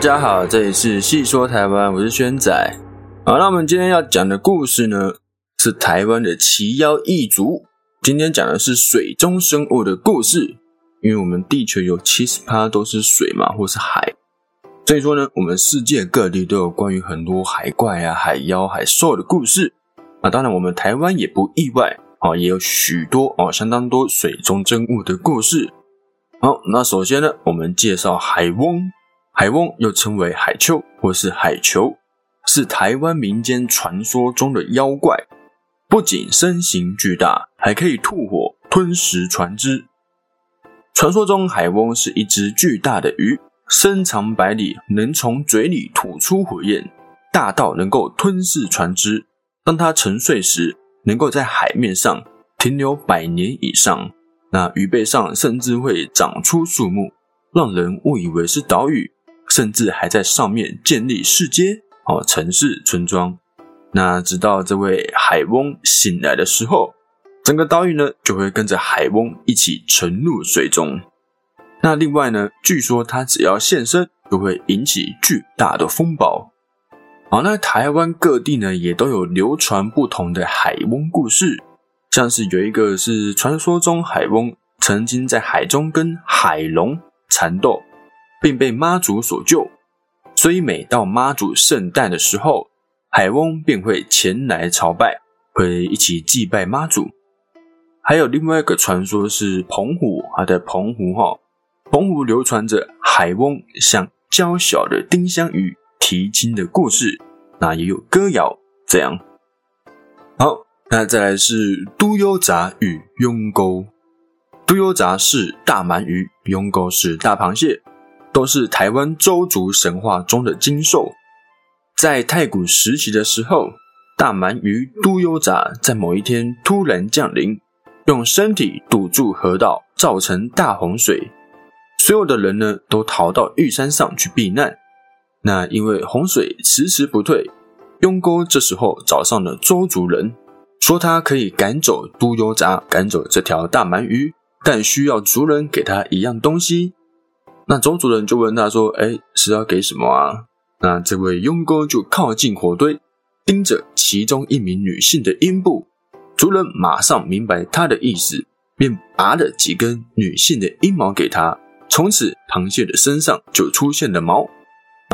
大家好，这里是细说台湾，我是轩仔。好，那我们今天要讲的故事呢，是台湾的奇妖异族。今天讲的是水中生物的故事，因为我们地球有七十趴都是水嘛，或是海，所以说呢，我们世界各地都有关于很多海怪啊、海妖、海兽的故事。啊，当然我们台湾也不意外，啊，也有许多啊，相当多水中生物的故事。好，那首先呢，我们介绍海翁。海翁又称为海丘或是海球，是台湾民间传说中的妖怪。不仅身形巨大，还可以吐火吞食船只。传说中，海翁是一只巨大的鱼，身长百里，能从嘴里吐出火焰，大到能够吞噬船只。当它沉睡时，能够在海面上停留百年以上。那鱼背上甚至会长出树木，让人误以为是岛屿。甚至还在上面建立市街、哦城市、村庄。那直到这位海翁醒来的时候，整个岛屿呢就会跟着海翁一起沉入水中。那另外呢，据说他只要现身，就会引起巨大的风暴。好，那台湾各地呢也都有流传不同的海翁故事，像是有一个是传说中海翁曾经在海中跟海龙缠斗。并被妈祖所救，所以每到妈祖圣诞的时候，海翁便会前来朝拜，会一起祭拜妈祖。还有另外一个传说是澎湖，啊，在澎湖哈，澎湖流传着海翁向娇小的丁香鱼提亲的故事，那也有歌谣这样。好，那再来是都优杂与庸沟。都优杂是大鳗鱼，庸沟是大螃蟹。都是台湾周族神话中的精兽。在太古时期的时候，大鳗鱼都优杂在某一天突然降临，用身体堵住河道，造成大洪水。所有的人呢都逃到玉山上去避难。那因为洪水迟迟不退，雍沟这时候找上了周族人，说他可以赶走都优杂，赶走这条大鳗鱼，但需要族人给他一样东西。那周主人就问他说：“哎，是要给什么啊？”那这位佣哥就靠近火堆，盯着其中一名女性的阴部。族人马上明白他的意思，便拔了几根女性的阴毛给他。从此，螃蟹的身上就出现了毛。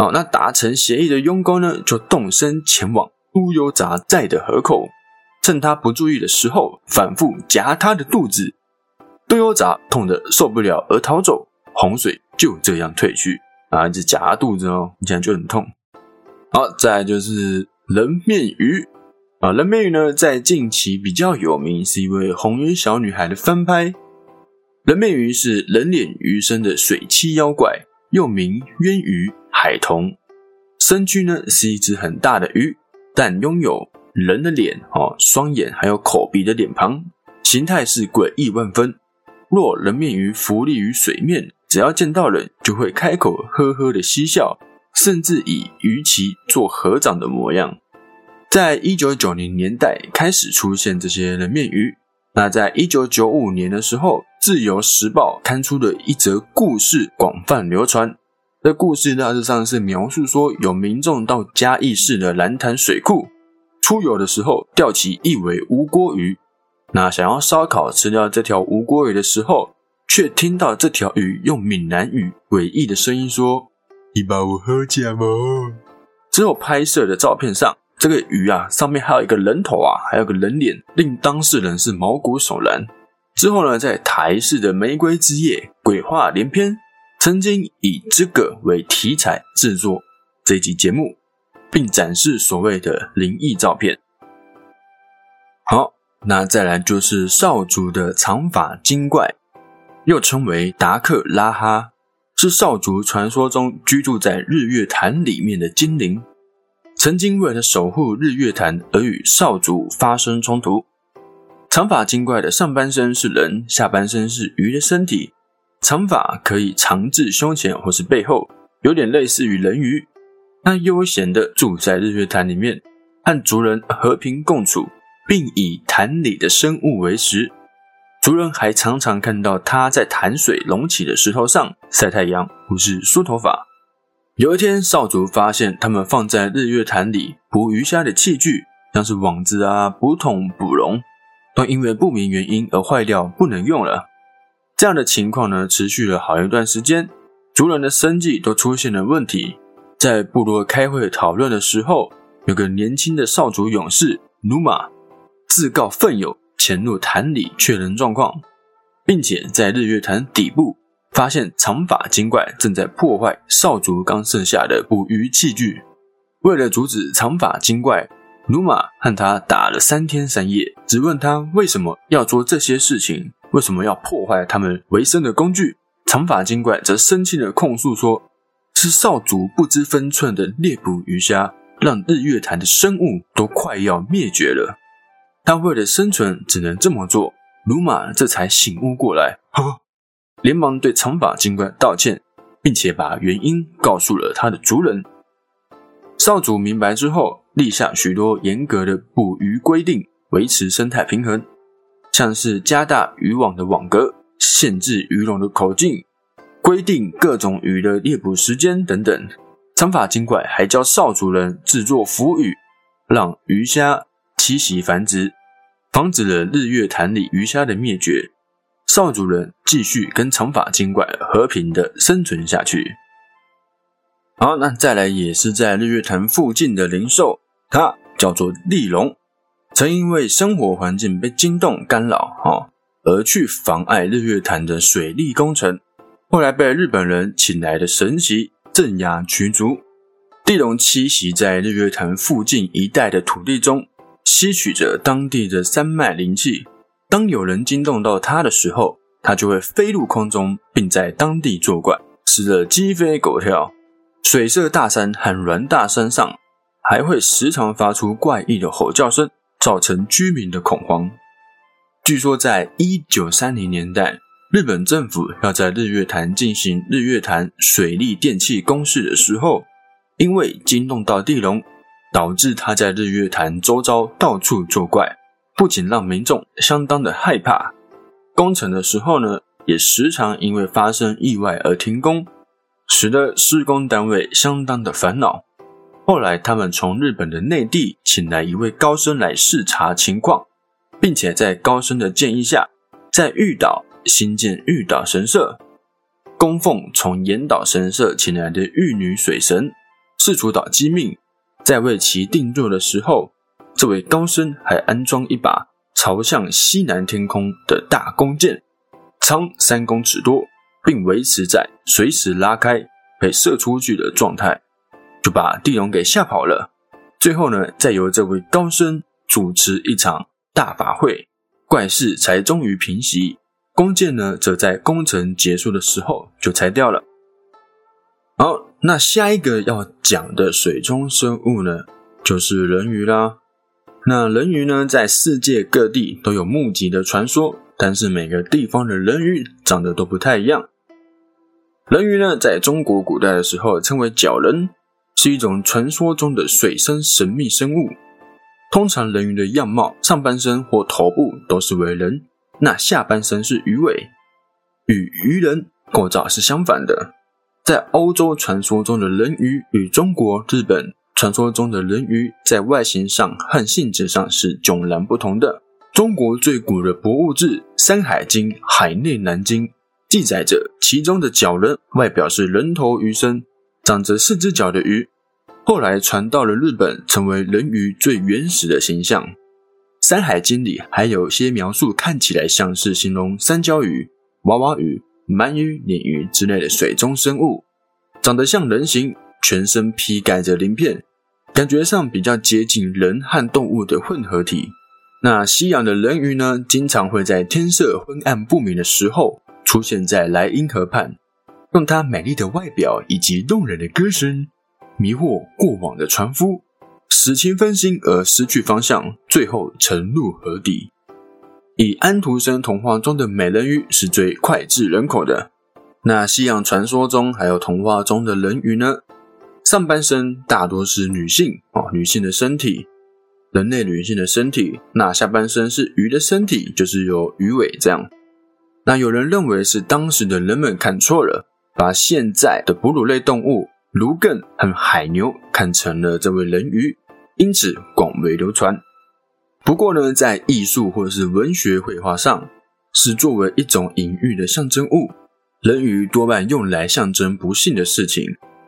哦，那达成协议的佣哥呢，就动身前往都优杂寨的河口，趁他不注意的时候，反复夹他的肚子。都优杂痛得受不了而逃走。洪水就这样退去啊！一直夹肚子哦，你讲就很痛。好，再就是人面鱼啊，人面鱼呢，在近期比较有名，是一位红衣小女孩的翻拍。人面鱼是人脸鱼身的水栖妖怪，又名渊鱼、海童。身躯呢是一只很大的鱼，但拥有人的脸哦，双眼还有口鼻的脸庞，形态是诡异万分。若人面鱼浮立于水面。只要见到人，就会开口呵呵的嬉笑，甚至以鱼鳍做合掌的模样。在一九九零年代开始出现这些人面鱼。那在一九九五年的时候，《自由时报》刊出的一则故事广泛流传。这故事大致上是描述说，有民众到嘉义市的蓝潭水库出游的时候，钓起一尾无锅鱼。那想要烧烤吃掉这条无锅鱼的时候，却听到这条鱼用闽南语诡异的声音说：“你把我喝假吗？”之后拍摄的照片上，这个鱼啊，上面还有一个人头啊，还有个人脸，令当事人是毛骨悚然。之后呢，在台视的《玫瑰之夜》鬼话连篇，曾经以这个为题材制作这集节目，并展示所谓的灵异照片。好，那再来就是少主的长发精怪。又称为达克拉哈，是少族传说中居住在日月潭里面的精灵，曾经为了守护日月潭而与少族发生冲突。长发精怪的上半身是人，下半身是鱼的身体，长发可以长至胸前或是背后，有点类似于人鱼。它悠闲的住在日月潭里面，和族人和平共处，并以潭里的生物为食。族人还常常看到他在潭水隆起的石头上晒太阳或是梳头发。有一天，少族发现他们放在日月潭里捕鱼虾的器具，像是网子啊、捕桶、捕笼，都因为不明原因而坏掉，不能用了。这样的情况呢，持续了好一段时间，族人的生计都出现了问题。在部落开会讨论的时候，有个年轻的少族勇士努马自告奋勇潜入潭里确认状况，并且在日月潭底部。发现长发精怪正在破坏少族刚剩下的捕鱼器具。为了阻止长发精怪，努马和他打了三天三夜，只问他为什么要做这些事情，为什么要破坏他们维生的工具。长发精怪则生气的控诉说：“是少族不知分寸的猎捕鱼虾，让日月潭的生物都快要灭绝了。他为了生存，只能这么做。”鲁马这才醒悟过来，呵。连忙对长发精怪道歉，并且把原因告诉了他的族人。少主明白之后，立下许多严格的捕鱼规定，维持生态平衡，像是加大渔网的网格、限制鱼笼的口径、规定各种鱼的猎捕时间等等。长发精怪还教少主人制作浮鱼，让鱼虾栖息繁殖，防止了日月潭里鱼虾的灭绝。少主人继续跟长发精怪和平的生存下去。好，那再来也是在日月潭附近的灵兽，它叫做利龙，曾因为生活环境被惊动干扰，哈，而去妨碍日月潭的水利工程，后来被日本人请来的神袭镇压驱逐。地龙栖息在日月潭附近一带的土地中，吸取着当地的山脉灵气。当有人惊动到它的时候，它就会飞入空中，并在当地作怪，使得鸡飞狗跳。水色大山和软大山上还会时常发出怪异的吼叫声，造成居民的恐慌。据说，在一九三零年代，日本政府要在日月潭进行日月潭水利电气工事的时候，因为惊动到地龙，导致他在日月潭周遭到处作怪。不仅让民众相当的害怕，工程的时候呢，也时常因为发生意外而停工，使得施工单位相当的烦恼。后来，他们从日本的内地请来一位高僧来视察情况，并且在高僧的建议下，在玉岛新建玉岛神社，供奉从岩岛神社请来的玉女水神，四主岛机命，在为其定做的时候。这位高僧还安装一把朝向西南天空的大弓箭，长三公尺多，并维持在随时拉开被射出去的状态，就把地龙给吓跑了。最后呢，再由这位高僧主持一场大法会，怪事才终于平息。弓箭呢，则在工程结束的时候就拆掉了。好，那下一个要讲的水中生物呢，就是人鱼啦。那人鱼呢，在世界各地都有目击的传说，但是每个地方的人鱼长得都不太一样。人鱼呢，在中国古代的时候称为角人，是一种传说中的水生神秘生物。通常人鱼的样貌，上半身或头部都是为人，那下半身是鱼尾，与鱼人构造是相反的。在欧洲传说中的人鱼与中国、日本。传说中的人鱼在外形上和性质上是迥然不同的。中国最古的博物志《山海经·海内南经》记载着，其中的角人外表是人头鱼身，长着四只脚的鱼。后来传到了日本，成为人鱼最原始的形象。《山海经》里还有些描述，看起来像是形容三焦鱼、娃娃鱼、鳗鱼、鲶鱼之类的水中生物，长得像人形。全身披盖着鳞片，感觉上比较接近人和动物的混合体。那西洋的人鱼呢，经常会在天色昏暗不明的时候出现在莱茵河畔，用它美丽的外表以及动人的歌声迷惑过往的船夫，使其分心而失去方向，最后沉入河底。以安徒生童话中的美人鱼是最脍炙人口的。那西洋传说中还有童话中的人鱼呢？上半身大多是女性哦，女性的身体，人类女性的身体。那下半身是鱼的身体，就是有鱼尾这样。那有人认为是当时的人们看错了，把现在的哺乳类动物芦艮和海牛看成了这位人鱼，因此广为流传。不过呢，在艺术或者是文学绘画上，是作为一种隐喻的象征物。人鱼多半用来象征不幸的事情，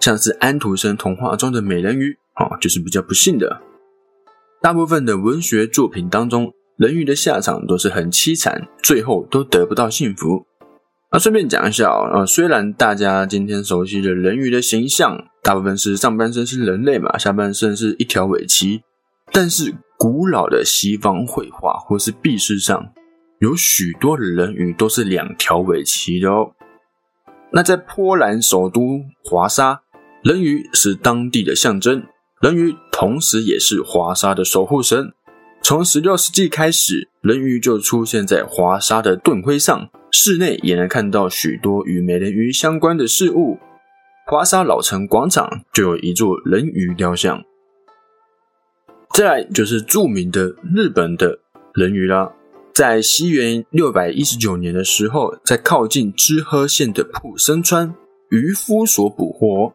像是安徒生童话中的美人鱼，哦，就是比较不幸的。大部分的文学作品当中，人鱼的下场都是很凄惨，最后都得不到幸福。那顺便讲一下啊，虽然大家今天熟悉的人鱼的形象，大部分是上半身是人类嘛，下半身是一条尾鳍，但是古老的西方绘画或是壁饰上，有许多的人鱼都是两条尾鳍的哦。那在波兰首都华沙，人鱼是当地的象征。人鱼同时也是华沙的守护神。从十六世纪开始，人鱼就出现在华沙的盾徽上，室内也能看到许多与美人鱼相关的事物。华沙老城广场就有一座人鱼雕像。再来就是著名的日本的人鱼啦，在西元六百一十九年的时候，在靠近知喝县的浦生川，渔夫所捕获。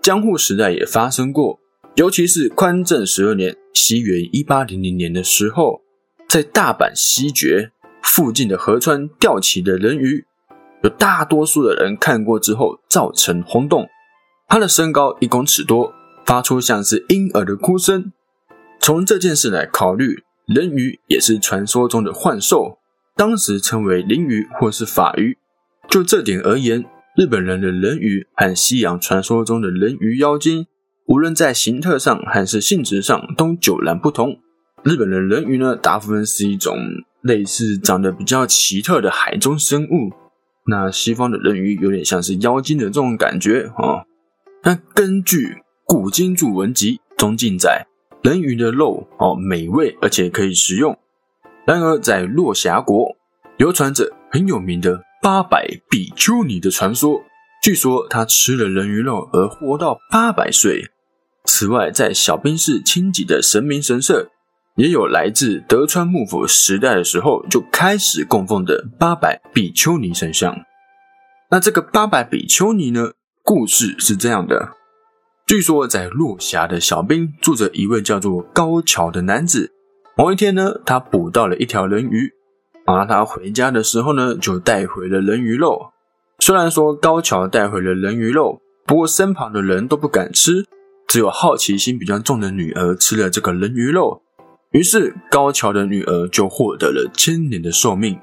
江户时代也发生过。尤其是宽政十二年（西元一八零零年）的时候，在大阪西决附近的河川钓起的人鱼，有大多数的人看过之后造成轰动。它的身高一公尺多，发出像是婴儿的哭声。从这件事来考虑，人鱼也是传说中的幻兽，当时称为灵鱼或是法鱼。就这点而言，日本人的人鱼和西洋传说中的人鱼妖精。无论在形特上还是性质上都迥然不同。日本的人鱼呢，大部分是一种类似长得比较奇特的海中生物。那西方的人鱼有点像是妖精的这种感觉啊。那根据《古今著文集》中记载，人鱼的肉哦美味而且可以食用。然而在落霞国，流传着很有名的八百比丘尼的传说。据说他吃了人鱼肉而活到八百岁。此外，在小滨市清吉的神明神社，也有来自德川幕府时代的时候就开始供奉的八百比丘尼神像。那这个八百比丘尼呢？故事是这样的：据说在落霞的小滨住着一位叫做高桥的男子。某一天呢，他捕到了一条人鱼，而他回家的时候呢，就带回了人鱼肉。虽然说高桥带回了人鱼肉，不过身旁的人都不敢吃，只有好奇心比较重的女儿吃了这个人鱼肉。于是高桥的女儿就获得了千年的寿命，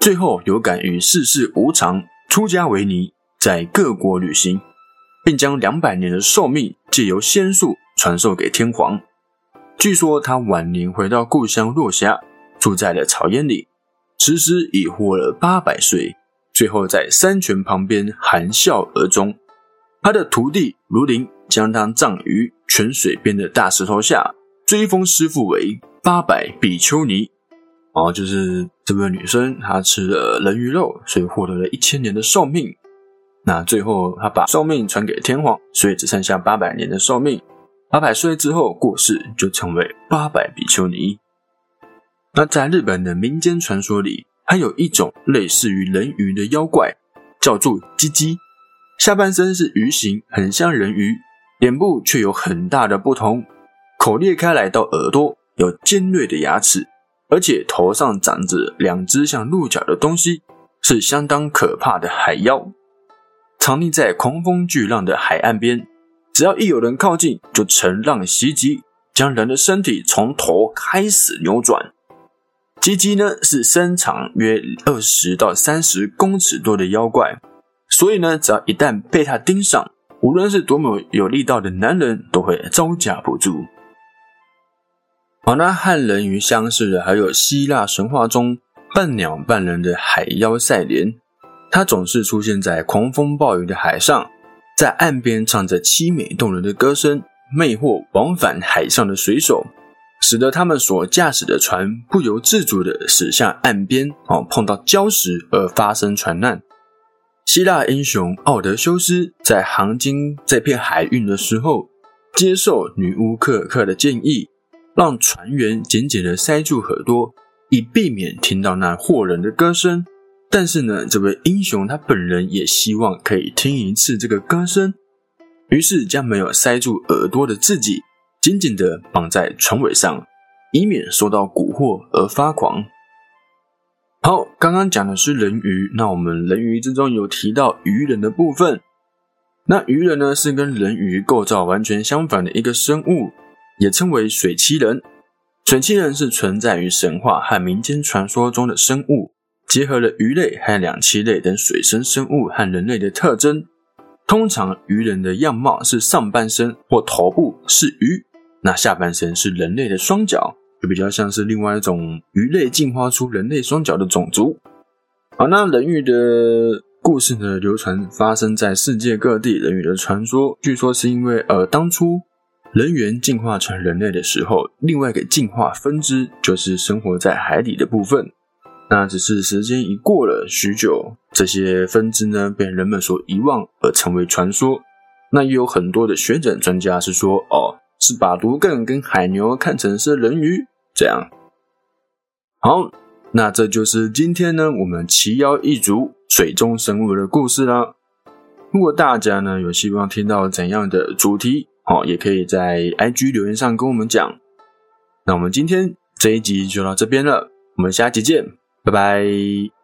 最后有感于世事无常，出家为尼，在各国旅行，并将两百年的寿命借由仙术传授给天皇。据说他晚年回到故乡落霞，住在了草烟里，此时已活了八百岁。最后在山泉旁边含笑而终。他的徒弟卢林将他葬于泉水边的大石头下，追封师父为八百比丘尼。哦，就是这位女生，她吃了人鱼肉，所以获得了一千年的寿命。那最后他把寿命传给天皇，所以只剩下八百年的寿命。八百岁之后过世，就成为八百比丘尼。那在日本的民间传说里。还有一种类似于人鱼的妖怪，叫做鸡鸡，下半身是鱼形，很像人鱼，脸部却有很大的不同，口裂开来到耳朵，有尖锐的牙齿，而且头上长着两只像鹿角的东西，是相当可怕的海妖，藏匿在狂风巨浪的海岸边，只要一有人靠近，就乘浪袭击，将人的身体从头开始扭转。鸡鸡呢是身长约二十到三十公尺多的妖怪，所以呢，只要一旦被它盯上，无论是多么有力道的男人，都会招架不住。好，那和人鱼相似的还有希腊神话中半鸟半人的海妖赛莲，它总是出现在狂风暴雨的海上，在岸边唱着凄美动人的歌声，魅惑往返海上的水手。使得他们所驾驶的船不由自主地驶向岸边，哦，碰到礁石而发生船难。希腊英雄奥德修斯在航经这片海域的时候，接受女巫克尔克的建议，让船员紧紧地塞住耳朵，以避免听到那惑人的歌声。但是呢，这位英雄他本人也希望可以听一次这个歌声。于是将没有塞住耳朵的自己紧紧地绑在船尾上，以免受到蛊惑而发狂。好，刚刚讲的是人鱼，那我们人鱼之中有提到鱼人的部分。那鱼人呢，是跟人鱼构造完全相反的一个生物，也称为水栖人。水栖人是存在于神话和民间传说中的生物，结合了鱼类和两栖类等水生生物和人类的特征。通常鱼人的样貌是上半身或头部是鱼，那下半身是人类的双脚，就比较像是另外一种鱼类进化出人类双脚的种族。好，那人鱼的。故事呢，流传发生在世界各地。人鱼的传说，据说是因为呃，当初人猿进化成人类的时候，另外一个进化分支就是生活在海底的部分。那只是时间一过了许久，这些分支呢被人们所遗忘而成为传说。那也有很多的学者专家是说，哦，是把独更跟海牛看成是人鱼这样。好。那这就是今天呢，我们奇妖异族水中生物的故事啦。如果大家呢有希望听到怎样的主题，好，也可以在 IG 留言上跟我们讲。那我们今天这一集就到这边了，我们下期见，拜拜。